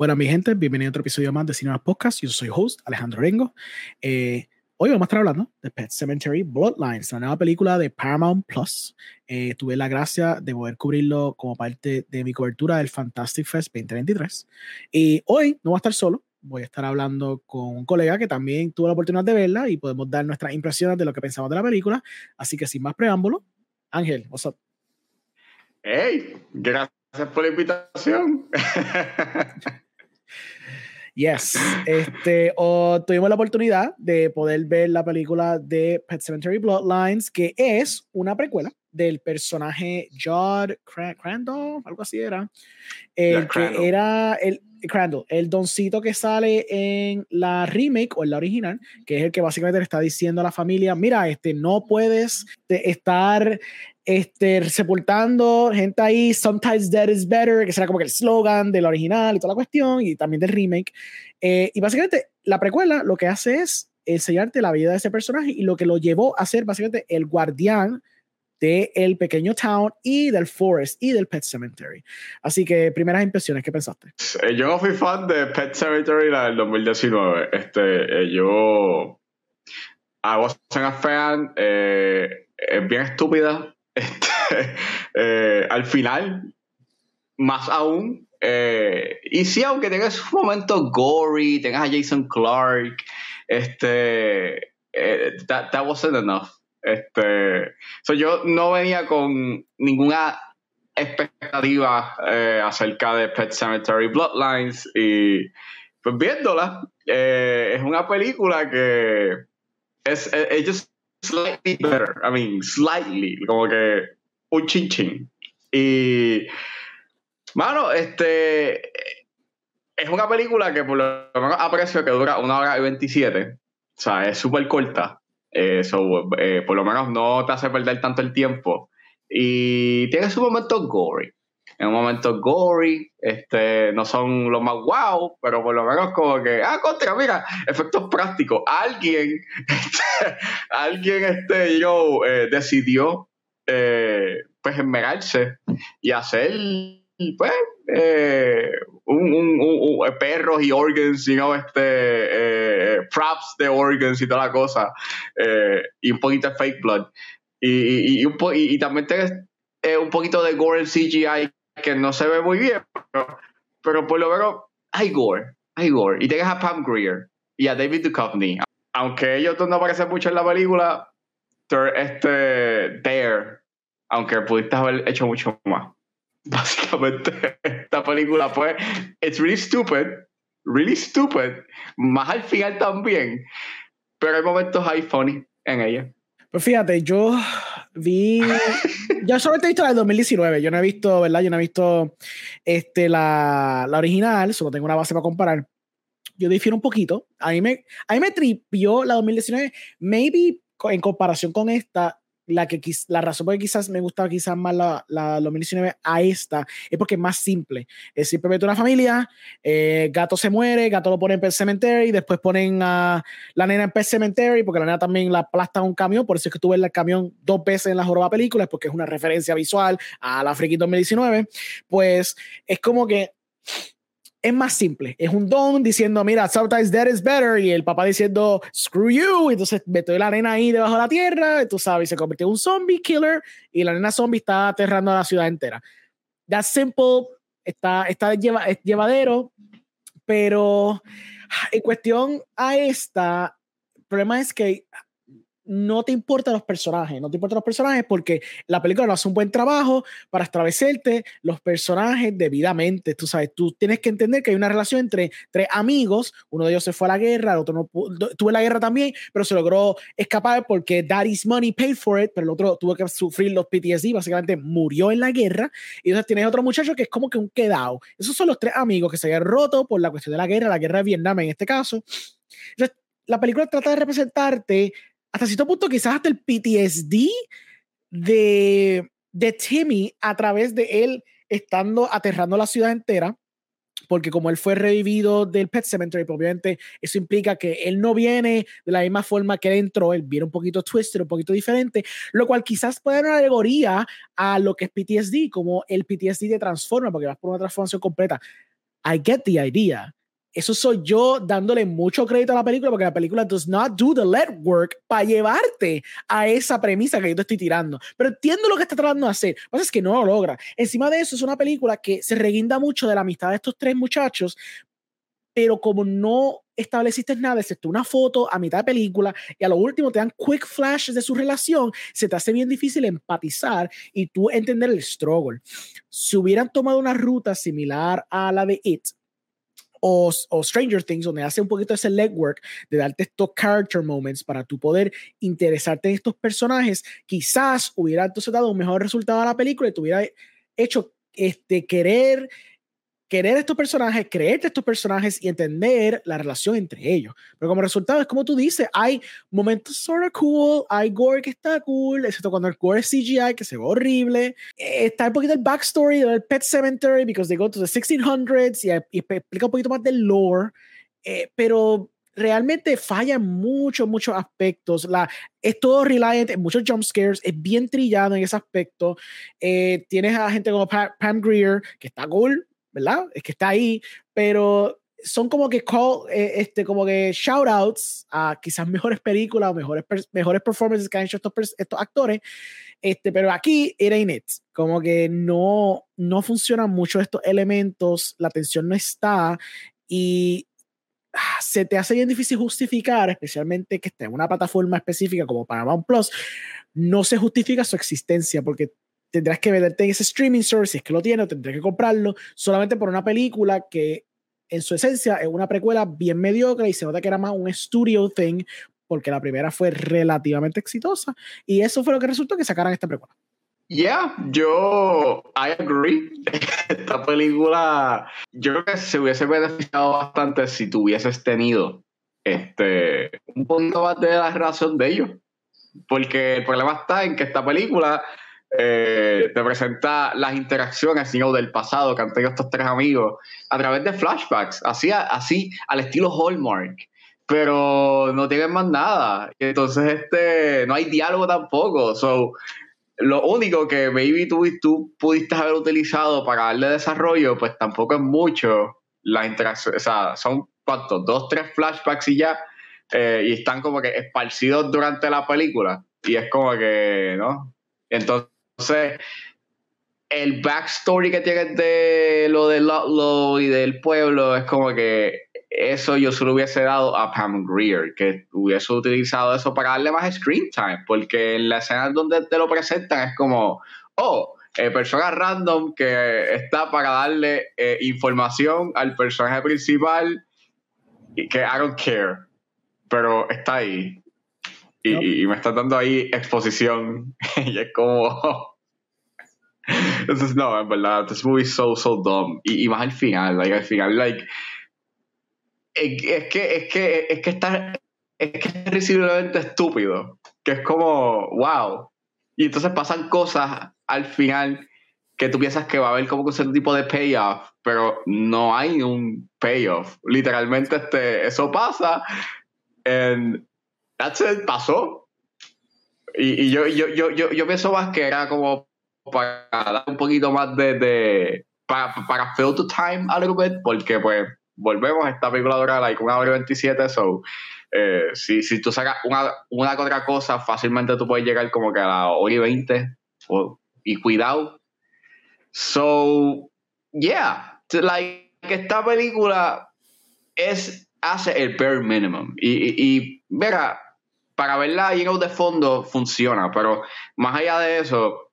Bueno, mi gente, bienvenido a otro episodio más de Cinema Podcast. Yo soy host Alejandro Rengo. Eh, hoy vamos a estar hablando de Pet Cemetery Bloodlines, la nueva película de Paramount Plus. Eh, tuve la gracia de poder cubrirlo como parte de mi cobertura del Fantastic Fest 2023. Y hoy no voy a estar solo, voy a estar hablando con un colega que también tuvo la oportunidad de verla y podemos dar nuestras impresiones de lo que pensamos de la película. Así que sin más preámbulo, Ángel, what's up? Hey, gracias por la invitación. Yes. Este, tuvimos la oportunidad de poder ver la película de Pet Cemetery Bloodlines, que es una precuela del personaje Judd Crandall, algo así era. El que era el Crandall, el doncito que sale en la remake o en la original, que es el que básicamente le está diciendo a la familia, mira, este, no puedes estar este, sepultando gente ahí, sometimes dead is better, que será como que el slogan del original y toda la cuestión, y también del remake. Eh, y básicamente la precuela lo que hace es enseñarte la vida de ese personaje y lo que lo llevó a ser básicamente el guardián de el pequeño town y del forest y del Pet Cemetery. Así que, primeras impresiones, ¿qué pensaste? Eh, yo fui fan de Pet Cemetery la del 2019. Este, eh, yo. I wasn't a fan. es bien estúpida. Este, eh, al final, más aún, eh, y sí, aunque tengas un momento gory, tengas a Jason Clark, este, eh, that, wasn't enough. Este, so yo no venía con ninguna expectativa acerca de Pet Cemetery Bloodlines y pues viéndola, es una película que es, ellos slightly better. I mean, slightly, como que un chin Y, mano, este es una película que por lo menos aprecio que dura una hora y 27. O sea, es súper corta. Eh, eh, por lo menos no te hace perder tanto el tiempo. Y tiene su momento gory en un momento gory, este, no son los más wow, pero por lo menos como que, ah, contra, mira, efectos prácticos. Alguien, este, alguien, este, yo, eh, decidió, eh, pues, esmerarse y hacer, pues, eh, un, un, un, perros y organs, you know, este, props de organs y toda la cosa, y un poquito de fake blood. Y, y, y, y también tienes un poquito de gore en CGI que no se ve muy bien, pero, por lo menos hay gore, hay gore. Y tienes a Pam Greer y a David Duchovny. Aunque ellos no aparecen mucho en la película, este, there, aunque pudiste haber hecho mucho más. Básicamente, esta película fue, it's really stupid, really stupid, más al final también, pero hay momentos hay funny en ella. Pues fíjate, yo vi. yo solo he visto la del 2019. Yo no he visto, ¿verdad? Yo no he visto este, la, la original, solo tengo una base para comparar. Yo difiero un poquito. A mí me, a mí me tripió la 2019. Maybe en comparación con esta, la, que, la razón por la que quizás me gustaba quizás más la, la 2019 a esta es porque es más simple. Es simplemente una familia, eh, gato se muere, gato lo pone en Pet Cemetery, después ponen a la nena en Pet Cemetery porque la nena también la aplasta un camión, por eso es que tuve el camión dos veces en la joroba película, porque es una referencia visual a la Friki 2019. Pues es como que es más simple. Es un don diciendo, mira, sometimes that is better. Y el papá diciendo, screw you. Entonces metió la nena ahí debajo de la tierra. Tú sabes, se convirtió en un zombie killer. Y la nena zombie está aterrando a la ciudad entera. That's simple. Está, está lleva, es llevadero. Pero en cuestión a esta, el problema es que no te importan los personajes, no te importan los personajes porque la película no hace un buen trabajo para establecerte los personajes debidamente. Tú sabes, tú tienes que entender que hay una relación entre tres amigos, uno de ellos se fue a la guerra, el otro no tuvo la guerra también, pero se logró escapar porque Daddy's money paid for it, pero el otro tuvo que sufrir los PTSD, básicamente murió en la guerra. Y entonces tienes otro muchacho que es como que un quedado. Esos son los tres amigos que se habían roto por la cuestión de la guerra, la guerra de Vietnam en este caso. Entonces, la película trata de representarte hasta cierto punto quizás hasta el PTSD de, de Timmy a través de él estando aterrando la ciudad entera, porque como él fue revivido del Pet Cemetery, pues, obviamente eso implica que él no viene de la misma forma que entró, él viene un poquito twisted, un poquito diferente, lo cual quizás puede dar una alegoría a lo que es PTSD, como el PTSD te transforma, porque vas por una transformación completa. I get the idea. Eso soy yo dándole mucho crédito a la película porque la película does not do the work para llevarte a esa premisa que yo te estoy tirando. Pero entiendo lo que está tratando de hacer. Lo que pasa es que no lo logra. Encima de eso, es una película que se reguinda mucho de la amistad de estos tres muchachos, pero como no estableciste nada, excepto una foto a mitad de película y a lo último te dan quick flashes de su relación, se te hace bien difícil empatizar y tú entender el struggle. Si hubieran tomado una ruta similar a la de It, o, Stranger Things, donde hace un poquito ese legwork de darte estos character moments para tú poder interesarte en estos personajes, quizás hubiera entonces dado un mejor resultado a la película y te hubiera hecho este, querer querer estos personajes, creerte estos personajes y entender la relación entre ellos. Pero como resultado es como tú dices, hay momentos sort of cool, hay gore que está cool, excepto cuando el gore es CGI que se ve horrible. Eh, está un poquito el backstory del Pet Cemetery because they go to the 1600s y, y explica un poquito más del lore, eh, pero realmente falla en muchos, muchos aspectos. La, es todo reliant en muchos jump scares, es bien trillado en ese aspecto. Eh, tienes a gente como Pam Greer, que está cool, ¿verdad? Es que está ahí, pero son como que call, eh, este, como que shout outs a quizás mejores películas o mejores, mejores performances que han hecho estos, estos actores. Este, pero aquí it ain't it. Como que no, no funcionan mucho estos elementos, la tensión no está y ah, se te hace bien difícil justificar, especialmente que esté en una plataforma específica como Paramount Plus, no se justifica su existencia porque tendrás que venderte en ese streaming service, si es que lo tiene, tendrás que comprarlo solamente por una película que en su esencia es una precuela bien mediocre y se nota que era más un studio thing porque la primera fue relativamente exitosa y eso fue lo que resultó que sacaran esta precuela. Yeah, yo I agree. Esta película, yo creo que se hubiese beneficiado bastante si tuvieses tenido este un poquito más de la relación de ellos. Porque el problema está en que esta película eh, te presenta las interacciones del pasado que han tenido estos tres amigos a través de flashbacks, así, así al estilo Hallmark, pero no tienen más nada. Entonces, este, no hay diálogo tampoco. So, lo único que maybe tú, tú pudiste haber utilizado para darle desarrollo, pues tampoco es mucho sea, son dos, tres flashbacks y ya. Eh, y están como que esparcidos durante la película. Y es como que, ¿no? Entonces, entonces, el backstory que tiene de lo del Lotlo y del pueblo es como que eso yo se lo hubiese dado a Pam Greer, que hubiese utilizado eso para darle más screen time, porque en la escena donde te lo presentan es como, oh, eh, persona random que está para darle eh, información al personaje principal y que I don't care, pero está ahí. Y, y me está dando ahí exposición y es como entonces, no, en verdad, this movie is so, so dumb. Y, y más al final, like, al final, like, es, que, es que, es que está, es que es risiblemente estúpido. Que es como, wow. Y entonces pasan cosas al final que tú piensas que va a haber como que un tipo de payoff, pero no hay un payoff. Literalmente, este, eso pasa. And that's it, pasó. Y, y yo, yo, yo, yo, yo más que era como para dar un poquito más de, de para, para fill the time a little bit, porque pues volvemos, a esta película dura like una hora y 27, so eh, si, si tú sacas una, una otra cosa, fácilmente tú puedes llegar como que a la hora y 20 y cuidado. So, yeah, like esta película es hace el bare minimum y, y, y verá, para verla you de fondo funciona, pero más allá de eso,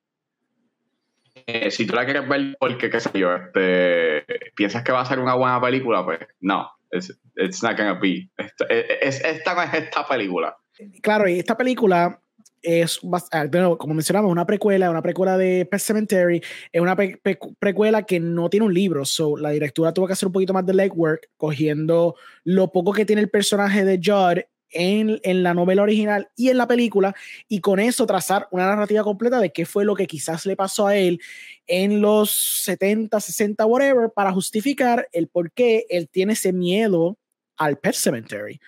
eh, si tú la quieres ver porque, qué sé yo, este, piensas que va a ser una buena película, pues no, it's, it's not gonna be. Esta, es, esta no es esta película. Claro, y esta película es, ah, como mencionamos, una precuela, una precuela de Pet Cemetery, es una precuela que no tiene un libro, so la directora tuvo que hacer un poquito más de legwork, cogiendo lo poco que tiene el personaje de Judd en, en, la novela original y en la película y con eso trazar una narrativa completa de qué fue lo que quizás le pasó a él en los 70, 60, whatever, para justificar el por qué él tiene ese miedo al Pet Cemetery.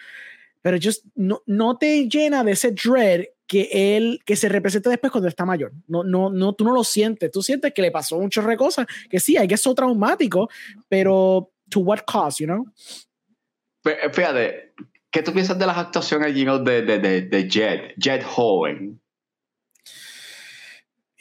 Pero just no, no te llena de ese dread que él, que se representa después cuando está mayor. No, no, no, tú no lo sientes. Tú sientes que le pasó muchas cosas, que sí, hay que ser traumático, pero to what cost, you know? Fíjate, ¿qué tú piensas de las actuaciones de, de, de, de Jed, Jed joven?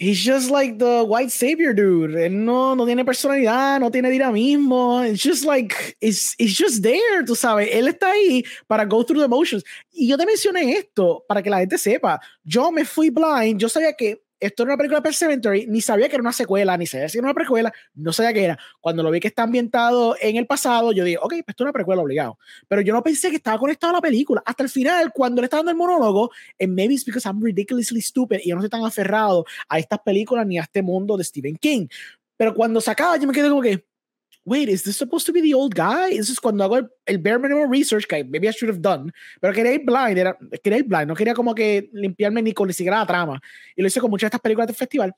He's just like the white savior dude. Él no, no tiene personalidad, no tiene dinamismo. It's just like, it's, it's just there, tú sabes. Él está ahí para go through the motions. Y yo te mencioné esto para que la gente sepa. Yo me fui blind, yo sabía que esto era una película de Cemetery, ni sabía que era una secuela, ni sabía si era una precuela, no sabía qué era. Cuando lo vi que está ambientado en el pasado, yo dije, ok, pues esto es una precuela obligado. Pero yo no pensé que estaba conectado a la película. Hasta el final, cuando le está dando el monólogo, and maybe it's because I'm ridiculously stupid y yo no estoy tan aferrado a estas películas ni a este mundo de Stephen King. Pero cuando se acaba, yo me quedé como que, wait, is this supposed to be the old guy? Eso es cuando hago el, bare minimum research que maybe I should have done, pero quería ir blind, era, quería ir blind, no quería como que limpiarme ni con ni siquiera la trama. Y lo hice con muchas de estas películas del festival.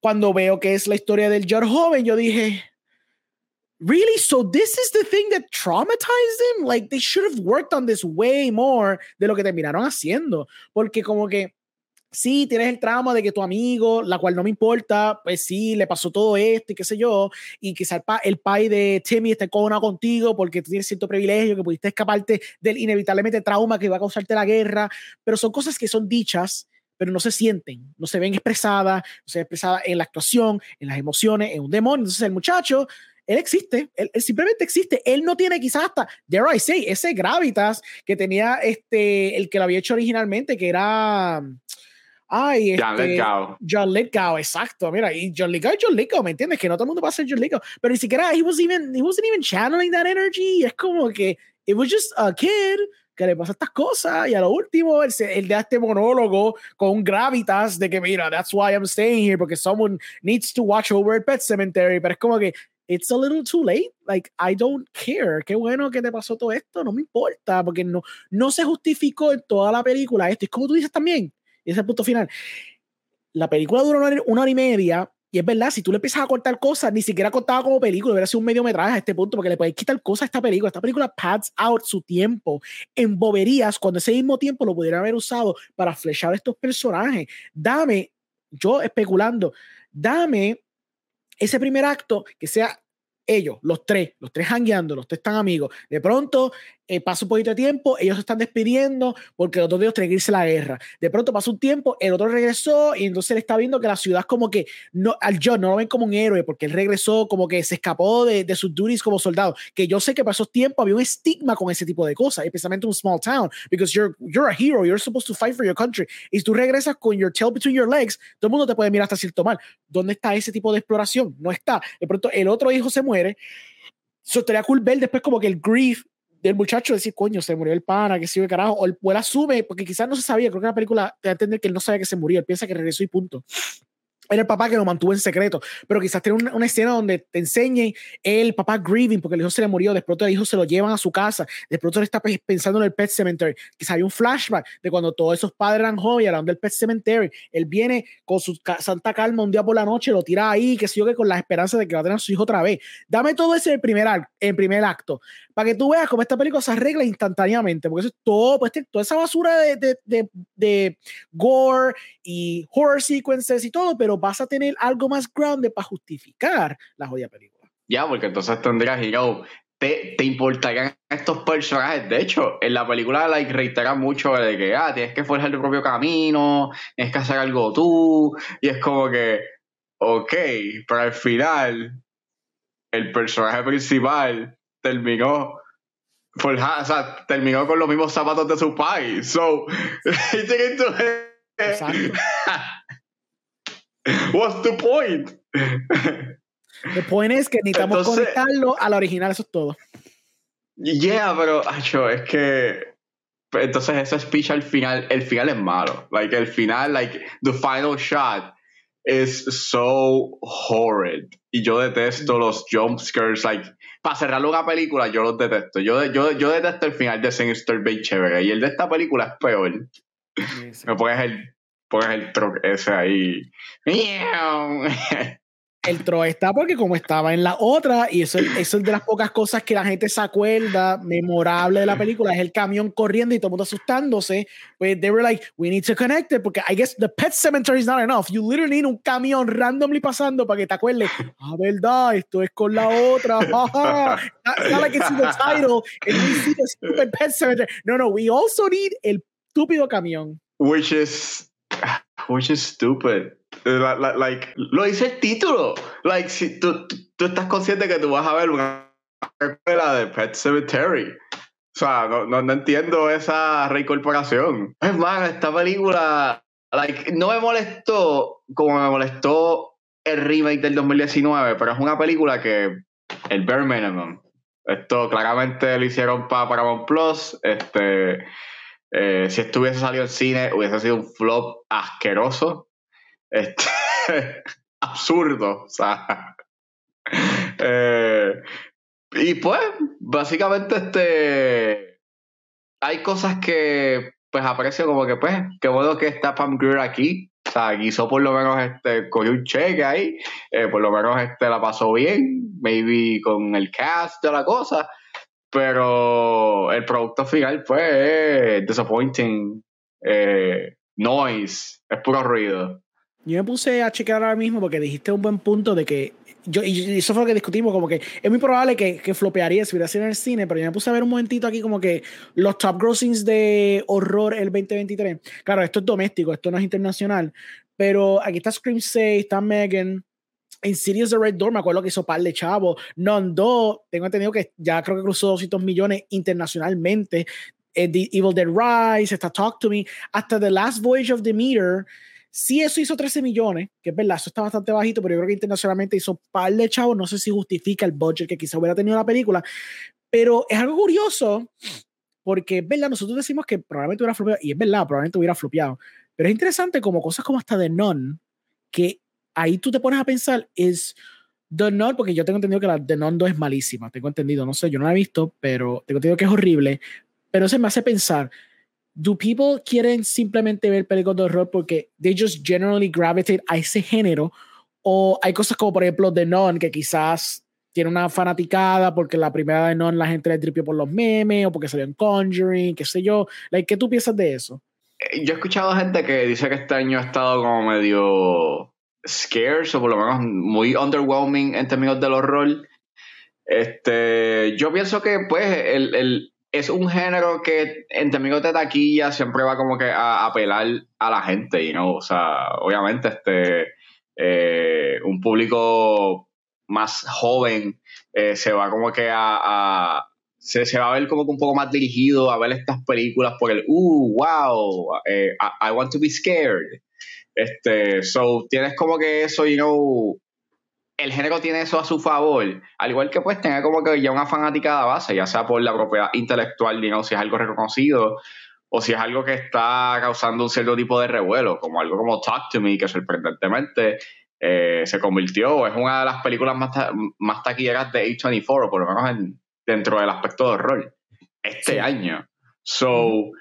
Cuando veo que es la historia del George joven, yo dije, really? So this is the thing that traumatized him? Like they should have worked on this way more de lo que terminaron haciendo, porque como que sí, tienes el trauma de que tu amigo, la cual no me importa, pues sí, le pasó todo esto y qué sé yo, y quizá el, pa el pai de Timmy esté una contigo porque tú tienes cierto privilegio, que pudiste escaparte del inevitablemente trauma que va a causarte la guerra, pero son cosas que son dichas, pero no se sienten, no se ven expresadas, no se ven expresadas en la actuación, en las emociones, en un demonio. Entonces el muchacho él existe, él, simplemente existe. Él no tiene quizás hasta, dare I say, ese gravitas que tenía este, el que lo había hecho originalmente, que era, Ay, John este, Lithgow. John Lithgow, exacto. Mira, y John Lithgow John Lithgow, ¿me entiendes? Que no todo el mundo va a ser John Lithgow. Pero ni siquiera, he, was even, he wasn't even channeling that energy. Es como que, it was just a kid que le pasa estas cosas y a lo último él, él da este monólogo con gravitas de que mira, that's why I'm staying here porque someone needs to watch over el Pet Cemetery, pero es como que it's a little too late, like I don't care, qué bueno que te pasó todo esto, no me importa porque no, no se justificó en toda la película esto, es como tú dices también, y ese es el punto final. La película dura una hora, y media. Y es verdad, si tú le empiezas a cortar cosas, ni siquiera cortaba como película, debería ser un mediometraje a este punto, porque le puedes quitar cosas a esta película. Esta película pads out su tiempo en boberías, cuando ese mismo tiempo lo pudieran haber usado para flechar estos personajes. Dame, yo especulando, dame ese primer acto que sea ellos, los tres, los tres hangueando, los tres están amigos. De pronto eh, pasa un poquito de tiempo, ellos se están despidiendo porque los dos de ellos tienen que irse a la guerra. De pronto pasa un tiempo, el otro regresó y entonces él está viendo que la ciudad como que, no, al John no lo ven como un héroe porque él regresó, como que se escapó de, de sus duties como soldado. Que yo sé que para esos tiempos había un estigma con ese tipo de cosas, especialmente en un small town, because you're, you're a hero, you're supposed to fight for your country. Y si tú regresas con your tail between your legs, todo el mundo te puede mirar hasta cierto mal. ¿Dónde está ese tipo de exploración? No está. De pronto el otro hijo se muere. Eso estaría cool ver después como que el grief del muchacho decir, coño, se murió el pana, que sigue carajo, o, o él asume, porque quizás no se sabía, creo que la película te va que él no sabía que se murió, él piensa que regresó y punto era el papá que lo mantuvo en secreto, pero quizás tiene una, una, escena donde te enseñe el papá grieving porque el hijo se le murió, de pronto el hijo se lo llevan a su casa, de pronto él está pensando en el pet cemetery, quizás hay un flashback de cuando todos esos padres eran jóvenes, eran del pet cemetery, él viene con su santa calma un día por la noche, lo tira ahí, que sé yo que con la esperanza de que va a tener a su hijo otra vez. Dame todo eso en el primer, en primer acto, para que tú veas cómo esta película se arregla instantáneamente, porque eso es todo, pues toda esa basura de, de, de, de gore y horror sequences y todo, pero vas a tener algo más grande para justificar la jodida película. Ya, porque entonces tendrías, y te, te importarían estos personajes. De hecho, en la película like, reitera mucho de que ah, tienes que forjar tu propio camino, tienes que hacer algo tú, y es como que, ok, pero al final, el personaje principal terminó o sea, terminó con los mismos zapatos de su país. So, Exacto. What's the point? El point es que necesitamos conectarlo a la original, eso es todo. Yeah, pero acho, es que entonces ese speech al final, el final es malo. Like el final, like the final shot is so horrid. Y yo detesto los jump scares, like para cerrar una película yo los detesto. Yo, yo, yo detesto el final de Sinister Bay chévere y el de esta película es peor. Me pones el pones el truck ese ahí. el tro está porque como estaba en la otra, y eso, eso es de las pocas cosas que la gente se acuerda memorable de la película, es el camión corriendo y todo el mundo asustándose. Pues they were like, we need to connect it, porque I guess the pet cemetery is not enough. You literally need un camión randomly pasando para que te acuerdes, ah, verdad, esto es con la otra. not, not like it's in the title, and we see the stupid pet cemetery. No, no, we also need el estúpido camión. Which is, which is stupid. Like, lo dice el título. Like, si tú, tú, estás consciente que tú vas a ver una película de Pet Cemetery. O sea, no, no, entiendo esa reincorporación. Es más, esta película, like, no me molestó como me molestó el remake del 2019, pero es una película que el bare minimum. Esto claramente lo hicieron para Paramount Plus. Este, eh, si esto hubiese salido en cine, hubiese sido un flop asqueroso. Este, absurdo. O sea. Eh, y pues, básicamente, este. Hay cosas que pues aprecio como que pues, qué bueno que está Pam Grier aquí. O sea, por lo menos este, cogió un cheque ahí, eh, por lo menos este la pasó bien, maybe con el cast de la cosa, pero el producto final fue disappointing, noise, es puro ruido. Yo me puse a checar ahora mismo porque dijiste un buen punto de que. Yo, y eso fue lo que discutimos, como que es muy probable que, que flopearía si hubiera sido en el cine, pero yo me puse a ver un momentito aquí como que los top grossings de horror el 2023. Claro, esto es doméstico, esto no es internacional, pero aquí está Scream 6, está Megan, Insidious The Red Door, me acuerdo que hizo par de chavo. Non 2, tengo entendido que ya creo que cruzó 200 millones internacionalmente. Eh, The Evil Dead Rise, está Talk to Me, hasta The Last Voyage of Demeter Sí, eso hizo 13 millones, que es verdad, eso está bastante bajito, pero yo creo que internacionalmente hizo par de chavos. No sé si justifica el budget que quizá hubiera tenido la película, pero es algo curioso porque es verdad, nosotros decimos que probablemente hubiera flopeado, y es verdad, probablemente hubiera flopeado, pero es interesante como cosas como hasta The Non, que ahí tú te pones a pensar, es The Non, porque yo tengo entendido que la The Non 2 es malísima, tengo entendido, no sé, yo no la he visto, pero tengo entendido que es horrible, pero se me hace pensar, do people quieren simplemente ver películas de horror porque they just generally gravitate a ese género o hay cosas como por ejemplo The Non que quizás tiene una fanaticada porque la primera de Non la gente le tripió por los memes o porque salió en Conjuring, qué sé yo. Like, ¿Qué tú piensas de eso? Eh, yo he escuchado gente que dice que este año ha estado como medio scarce o por lo menos muy underwhelming en términos del horror. Este, yo pienso que pues el, el es un género que en términos de taquilla siempre va como que a apelar a la gente, y no, o sea, obviamente este eh, un público más joven eh, se va como que a, se, va a ver como que un poco más dirigido a ver estas películas por el uh wow eh, I, I, want to be scared este so tienes como que eso you know el género tiene eso a su favor, al igual que pues tenga como que ya una fanática de base, ya sea por la propiedad intelectual, digamos, si es algo reconocido o si es algo que está causando un cierto tipo de revuelo, como algo como Talk to Me, que sorprendentemente eh, se convirtió, es una de las películas más, más taquilleras de A24, por lo menos dentro del aspecto de horror, este año. So,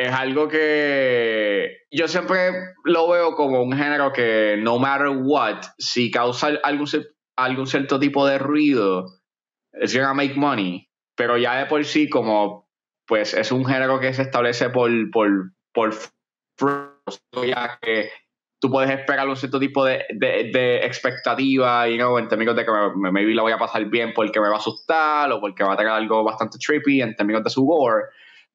es algo que yo siempre lo veo como un género que no matter what, si causa algún, algún cierto tipo de ruido, es gonna make money. Pero ya de por sí, como pues es un género que se establece por, por, por ya que tú puedes esperar un cierto tipo de, de, expectativa, y en términos de que me, maybe la voy a pasar bien porque me va a asustar o porque va a tener algo bastante trippy en términos de su gore,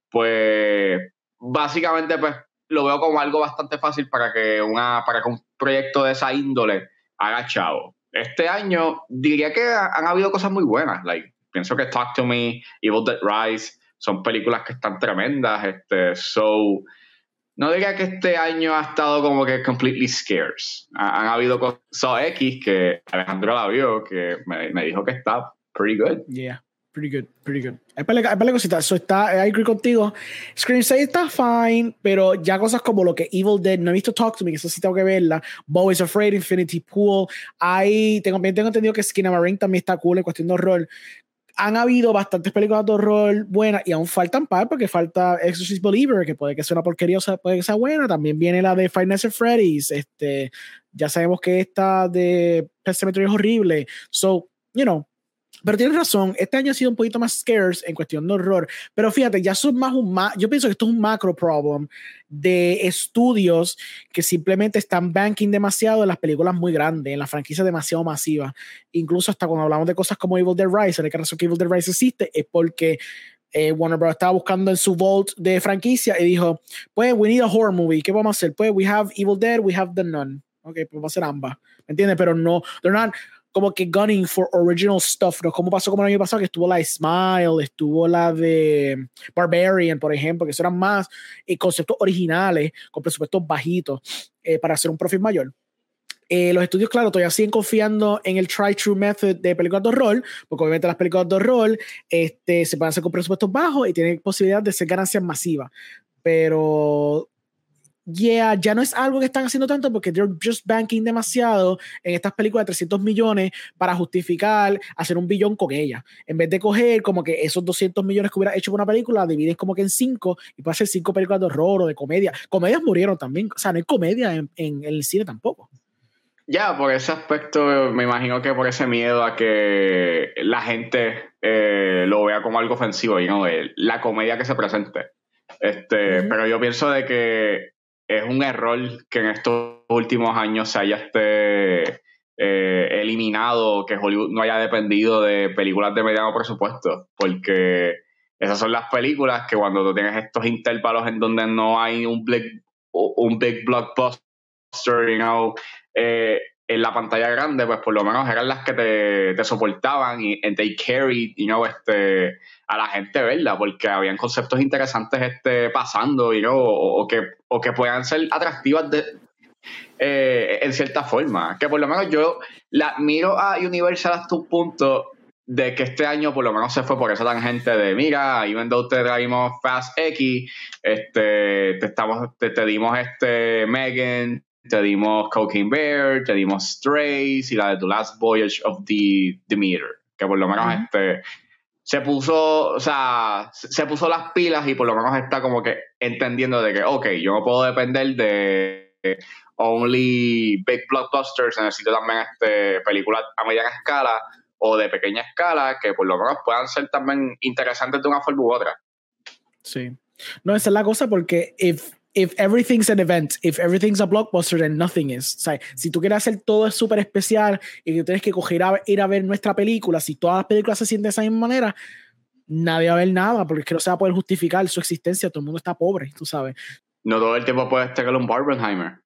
pues básicamente pues lo veo como algo bastante fácil para que, una, para un proyecto de esa índole haga chavo. Este año diría que han habido cosas muy buenas. Like, pienso que Talk to Me, Evil Dead Rise son películas que están tremendas. Este, so, no diría que este año ha estado como que completely scarce. Han, habido cosas X que Alejandro la vio, que me, me dijo que está pretty good. Yeah pretty good, pretty good. Hay par de cositas. Eso está, I agree contigo. Scream 6 está fine, pero ya cosas como lo que Evil Dead, no he visto Talk to Me, que eso sí tengo que verla. Bo is Afraid, Infinity Pool. Hay, tengo, tengo entendido que Skin Marine también está cool en cuestión de horror. Han habido bastantes películas de horror buenas y aún faltan par porque falta Exorcist Believer, que puede que sea una porquería o puede que sea buena. También viene la de Five Nights at Freddy's, este, Ya sabemos que esta de Pet Cemetery es horrible. So, you know, pero tienes razón, este año ha sido un poquito más scarce en cuestión de horror. Pero fíjate, ya son más un yo pienso que esto es un macro problem de estudios que simplemente están banking demasiado en las películas muy grandes, en las franquicias demasiado masivas. Incluso hasta cuando hablamos de cosas como Evil Dead Rise, en el caso que Evil Dead Rise existe, es porque eh, Warner Bros. estaba buscando en su vault de franquicia y dijo, pues, we need a horror movie. ¿Qué vamos a hacer? Pues, we have Evil Dead, we have The Nun. Ok, pues vamos a hacer ambas. ¿Me entiendes? Pero no, they're not como que gunning for original stuff, ¿no? Como pasó como el año pasado, que estuvo la Smile, estuvo la de Barbarian, por ejemplo, que eso eran más eh, conceptos originales, con presupuestos bajitos, eh, para hacer un profit mayor. Eh, los estudios, claro, todavía siguen confiando en el try-true method de películas de horror, porque obviamente las películas de horror este, se pueden hacer con presupuestos bajos y tienen posibilidad de ser ganancias masivas. Pero yeah, ya no es algo que están haciendo tanto porque they're just banking demasiado en estas películas de 300 millones para justificar hacer un billón con ella. En vez de coger como que esos 200 millones que hubiera hecho por una película, dividen como que en cinco y puede hacer cinco películas de horror o de comedia. Comedias murieron también, o sea, no hay comedia en, en, el cine tampoco. Ya, por ese aspecto, me imagino que por ese miedo a que la gente eh, lo vea como algo ofensivo, y no, la comedia que se presente. Este, Pero yo pienso de que es un error que en estos últimos años se haya este, eh, eliminado, que Hollywood no haya dependido de películas de mediano presupuesto, porque esas son las películas que cuando tú tienes estos intervalos en donde no hay un big, un big blockbuster, you know, eh, en la pantalla grande, pues por lo menos eran las que te, soportaban y they carried, you este, a la gente verla, porque habían conceptos interesantes este, pasando, you know, o, que, o que puedan ser atractivas de, eh, en cierta forma. Que por lo menos yo la miro a Universal hasta un punto de que este año por lo menos se fue por esa tangente de mira, even though te traímos Fast X, este, te estamos, te, te dimos este Megan, te dimos Cocaine Bear, te dimos Strays y la de The Last Voyage of the Demeter, que por lo menos este se puso, o sea, se puso las pilas y por lo menos está como que entendiendo de que, ok, yo no puedo depender de only big blockbusters, necesito también este, películas a mediana escala o de pequeña escala que por lo menos puedan ser también interesantes de una forma u otra. Sí. No, esa es la cosa porque if if everything's an event, if everything's a blockbuster, then nothing is. O sea, si tú quieres hacer todo súper especial y que tienes que coger a, ir a ver nuestra película, si todas las películas se sienten de esa misma manera, nadie va a ver nada, porque es que no se va a poder justificar su existencia, todo el mundo está pobre, tú sabes. No todo el tiempo puedes tener un Barbenheimer.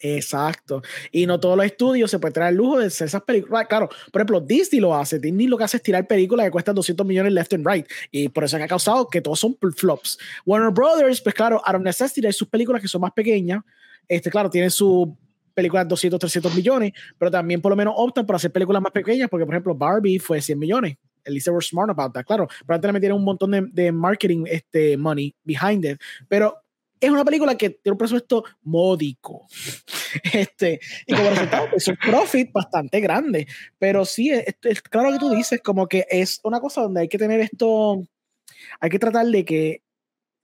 Exacto. Y no todos los estudios se pueden traer el lujo de hacer esas películas. Claro, por ejemplo, Disney lo hace. Disney lo que hace es tirar películas que cuestan 200 millones left and right. Y por eso ha causado que todos son flops. Warner Brothers, pues claro, of necessity hay sus películas que son más pequeñas. Este, claro, tienen su películas de 200, 300 millones, pero también por lo menos optan por hacer películas más pequeñas, porque por ejemplo Barbie fue 100 millones. At were smart about that, claro. Pero antes le un montón de, de marketing este, money behind it. Pero es una película que tiene un presupuesto módico. Este, y como resultado, es un profit bastante grande. Pero sí, es, claro que tú dices, como que es una cosa donde hay que tener esto, hay que tratar de que,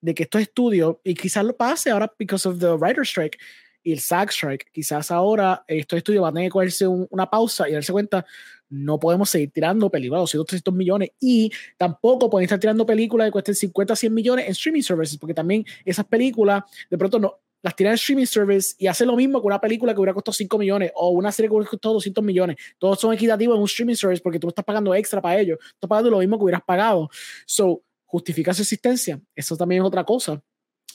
de que estos estudios, y quizás lo pase ahora because of the writer strike y el SAG strike, quizás ahora estos estudios van a tener que cogerse una pausa y darse cuenta, no podemos seguir tirando películas de 200, 300 millones y tampoco pueden estar tirando películas que cuesten 50, 100 millones en streaming services, porque también esas películas de pronto no las tiran en streaming service y hacen lo mismo que una película que hubiera costado 5 millones o una serie que hubiera costado 200 millones. Todos son equitativos en un streaming service porque tú estás pagando extra para ellos, estás pagando lo mismo que hubieras pagado. So, justifica su existencia. Eso también es otra cosa.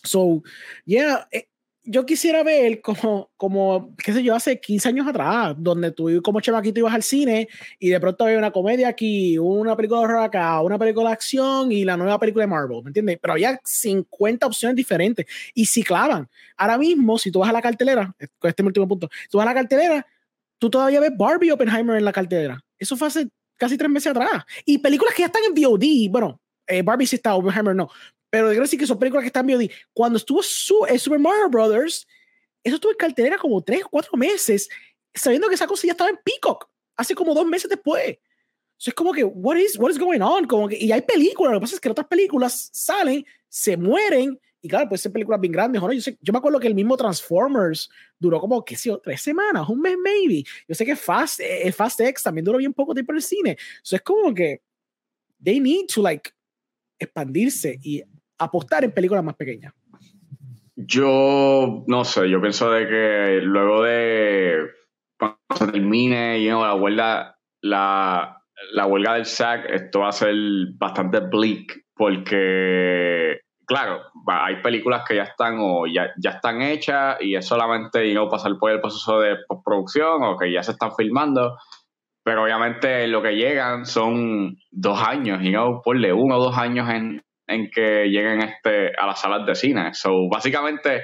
So, yeah, eh, yo quisiera ver como, como, qué sé yo, hace 15 años atrás, donde tú como chamaquito ibas al cine y de pronto había una comedia aquí, una película de horror acá, una película de acción y la nueva película de Marvel, ¿me entiendes? Pero había 50 opciones diferentes y si clavan. Ahora mismo, si tú vas a la cartelera, con este último punto, tú vas a la cartelera, tú todavía ves Barbie Oppenheimer en la cartelera. Eso fue hace casi tres meses atrás. Y películas que ya están en VOD, bueno, eh, Barbie sí está, Oppenheimer no, pero quiero decir que son películas que están en VOD. Cuando estuvo su, eh, Super Mario Brothers, eso estuvo en cartelera como tres o cuatro meses, sabiendo que esa cosa ya estaba en Peacock, hace como dos meses después. So es como que, what is, what is going on? Como que, y hay películas, lo que pasa es que otras películas salen, se mueren y claro, pues ser películas bien grandes, ¿no? Yo, sé, yo me acuerdo que el mismo Transformers duró como, qué sé yo, tres semanas, un mes maybe. Yo sé que Fast, eh, Fast X también duró bien poco tiempo en el cine. Eso es como que they need to like expandirse y apostar en películas más pequeñas. Yo no sé, yo pienso de que luego de cuando se termine y la huelga, la, la huelga del SAC, esto va a ser bastante bleak porque claro, hay películas que ya están o ya, ya están hechas y es solamente you pasar por el proceso de postproducción o que ya se están filmando. Pero obviamente lo que llegan son dos años, y no ponle uno o dos años en, en que lleguen este, a las salas de cine. So, básicamente,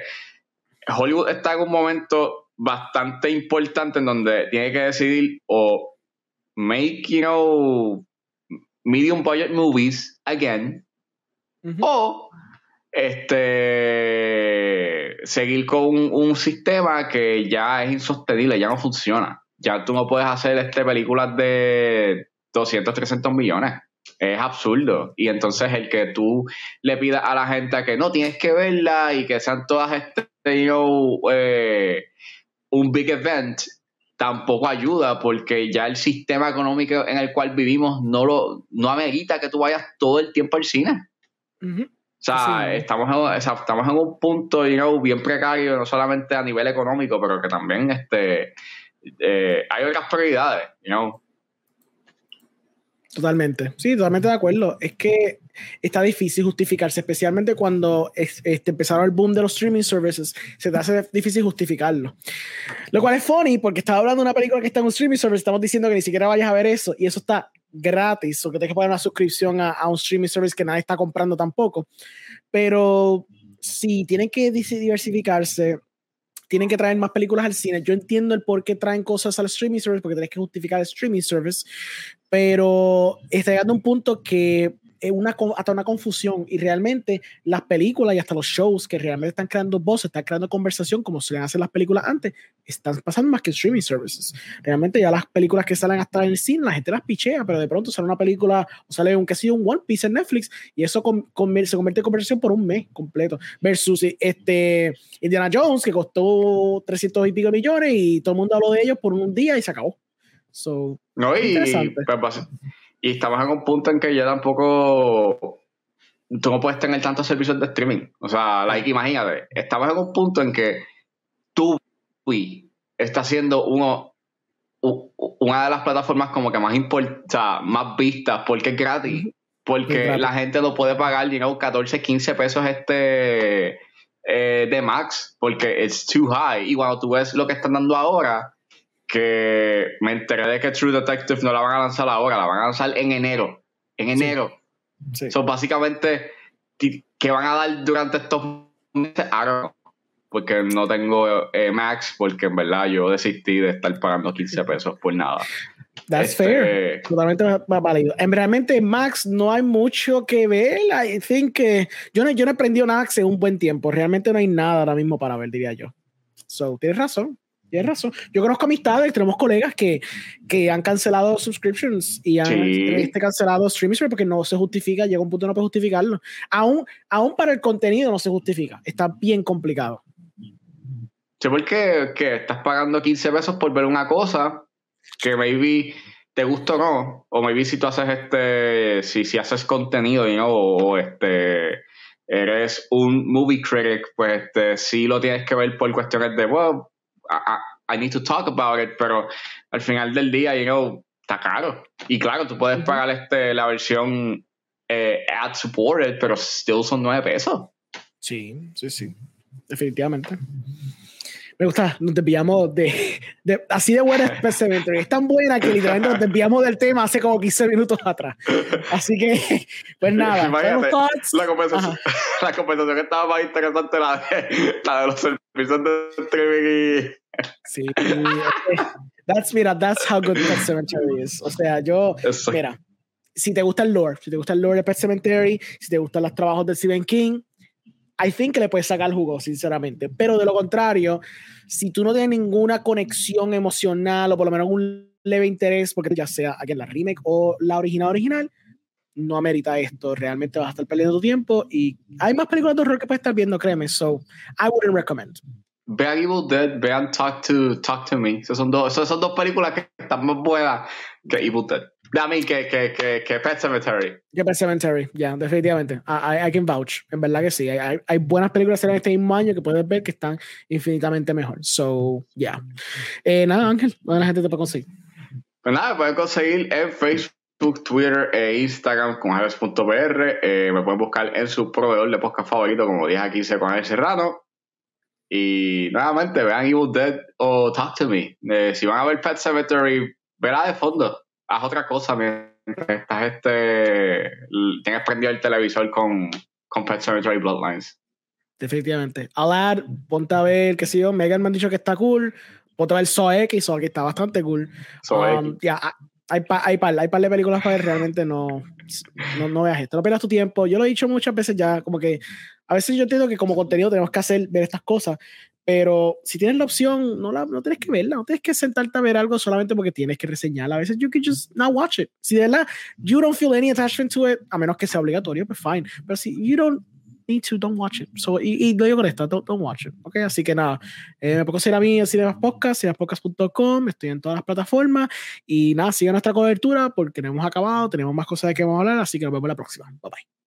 Hollywood está en un momento bastante importante en donde tiene que decidir o make, you know, medium budget movies again, o este seguir con un, sistema que ya es insostenible, ya no funciona. Ya tú no puedes hacer este películas de 200, 300 millones. Es absurdo. Y entonces el que tú le pidas a la gente que no tienes que verla y que sean todas este, eh, un big event, tampoco ayuda porque ya el sistema económico en el cual vivimos no lo no amerita que tú vayas todo el tiempo al cine. O sea, estamos, en, estamos en un punto bien precario, no solamente a nivel económico, pero que también este, eh, hay otras prioridades. You Totalmente, sí, totalmente de acuerdo. Es que está difícil justificarse, especialmente cuando este, empezaron el boom de los streaming services, se te hace difícil justificarlo. Lo cual es funny porque estaba hablando de una película que está en un streaming service, estamos diciendo que ni siquiera vayas a ver eso y eso está gratis o que tienes que pagar una suscripción a, un streaming service que nadie está comprando tampoco. Pero si tienen que diversificarse, tienen que traer más películas al cine. Yo entiendo el por qué traen cosas al streaming service, porque tienes que justificar el streaming service, pero está llegando a un punto que una, hasta una confusión y realmente las películas y hasta los shows que realmente están creando voces, están creando conversación como se le hacen las películas antes, están pasando más que streaming services. Realmente ya las películas que salen hasta en el cine, la gente las pichea, pero de pronto sale una película o sale un que sido un One Piece en Netflix y eso se convierte en conversación por un mes completo versus este Indiana Jones que costó 300 y pico millones y todo el mundo habló de ellos por un día y se acabó. So, no, y, pues, y estamos en un punto en que ya tampoco tú no puedes tener tantos servicios de streaming. O sea, like, imagínate, estamos en un punto en que tú está siendo uno, una de las plataformas como que más importa, más vistas, porque es gratis. Porque la gente lo puede pagar, digamos, 14, 15 pesos este eh, de max, porque es too high. Y cuando tú ves lo que están dando ahora, que me enteré de que True Detective no la van a lanzar ahora, la van a lanzar en enero. En enero. Sí. So, básicamente, ¿qué van a dar durante estos meses? I Porque no tengo eh, Max, porque en verdad yo desistí de estar pagando 15 pesos por nada. That's este, fair. Totalmente válido. En realmente Max no hay mucho que ver. I think que yo no, yo no he aprendido nada hace un buen tiempo. Realmente no hay nada ahora mismo para ver, diría yo. So, tienes razón. Tienes razón. Yo conozco amistades, tenemos colegas que, que han cancelado subscriptions y han este, cancelado streaming porque no se justifica, llega un punto no puede justificarlo. Aún, aún para el contenido no se justifica. Está bien complicado. Sí, porque que estás pagando 15 pesos por ver una cosa que maybe te gusta o no, o maybe si tú haces este, si, si haces contenido y no, o este eres un movie critic, pues este, sí lo tienes que ver por cuestiones de, well, I, need to talk about it, pero al final del día, you know, está caro. Y claro, tú puedes pagar este, la versión eh, ad supported, pero still son nueve pesos. Sí, sí, sí. Definitivamente. Me gusta, nos desviamos de, de así de buena es Cemetery. Es tan buena que literalmente nos desviamos del tema hace como 15 minutos atrás. Así que, pues nada. la conversación, la conversación estaba más interesante la de, la de los servicios de streaming Sí, that's, mira, that's how good Pet Cemetery is. O sea, yo, mira, si te gusta el lore, si te gusta el lore de Pet Cemetery, si te gustan los trabajos de Stephen King, I think que le puedes sacar el jugo, sinceramente. Pero de lo contrario, si tú no tienes ninguna conexión emocional o por lo menos un leve interés, porque ya sea aquí en la remake o la original original, no amerita esto, realmente vas a estar perdiendo tu tiempo y hay más películas de horror que puedes estar viendo, créeme, so I wouldn't recommend. Vean Evil Dead, vean Talk to, Talk to Me. Esas son, dos, esas son dos películas que están más buenas que Evil Dead. I mean, que, que, que, que Pet Cemetery. Que Pet Cemetery, ya, definitivamente. I, I, can vouch. En verdad que sí. Hay, hay buenas películas en este mismo año que puedes ver que están infinitamente mejor. So, yeah. Eh, nada, Ángel, ¿dónde la gente te puede conseguir? Pues nada, me pueden conseguir en Facebook, Twitter e Instagram con Javes.pr. Eh, me pueden buscar en su proveedor de podcast favorito, como dije aquí, con el Serrano. Y nuevamente, vean Evil Dead o Talk to Me. Eh, si van a ver Pet Cemetery, verá de fondo haz otra cosa mientras estás este, tienes prendido el televisor con, con Pet Cemetery Bloodlines. Definitivamente. Alar, ponte a ver, qué sé yo, Megan me han dicho que está cool, ponte a ver Soe, que Soe que está bastante cool. Um, ya, hay, par, hay, par, hay par de películas para ver, realmente no, no, no veas esto, no pierdas tu tiempo. Yo lo he dicho muchas veces ya, como que a veces yo entiendo que como contenido tenemos que hacer, ver estas cosas, pero si tienes la opción, no, la, no tienes que verla, no tienes que sentarte a ver algo solamente porque tienes que reseñarla. A veces you can just not watch it. Si de verdad you don't feel any attachment to it, a menos que sea obligatorio, pues fine. Pero si you don't need to, don't watch it. So, y, y lo digo con esto, don't, don't, watch it. Ok, así que nada, eh, me puedo seguir a mí en Cinemas Podcast, cinemaspodcast.com, estoy en todas las plataformas. Y nada, sigan nuestra cobertura porque no hemos acabado, tenemos más cosas de que vamos a hablar, así que nos vemos la próxima. Bye bye.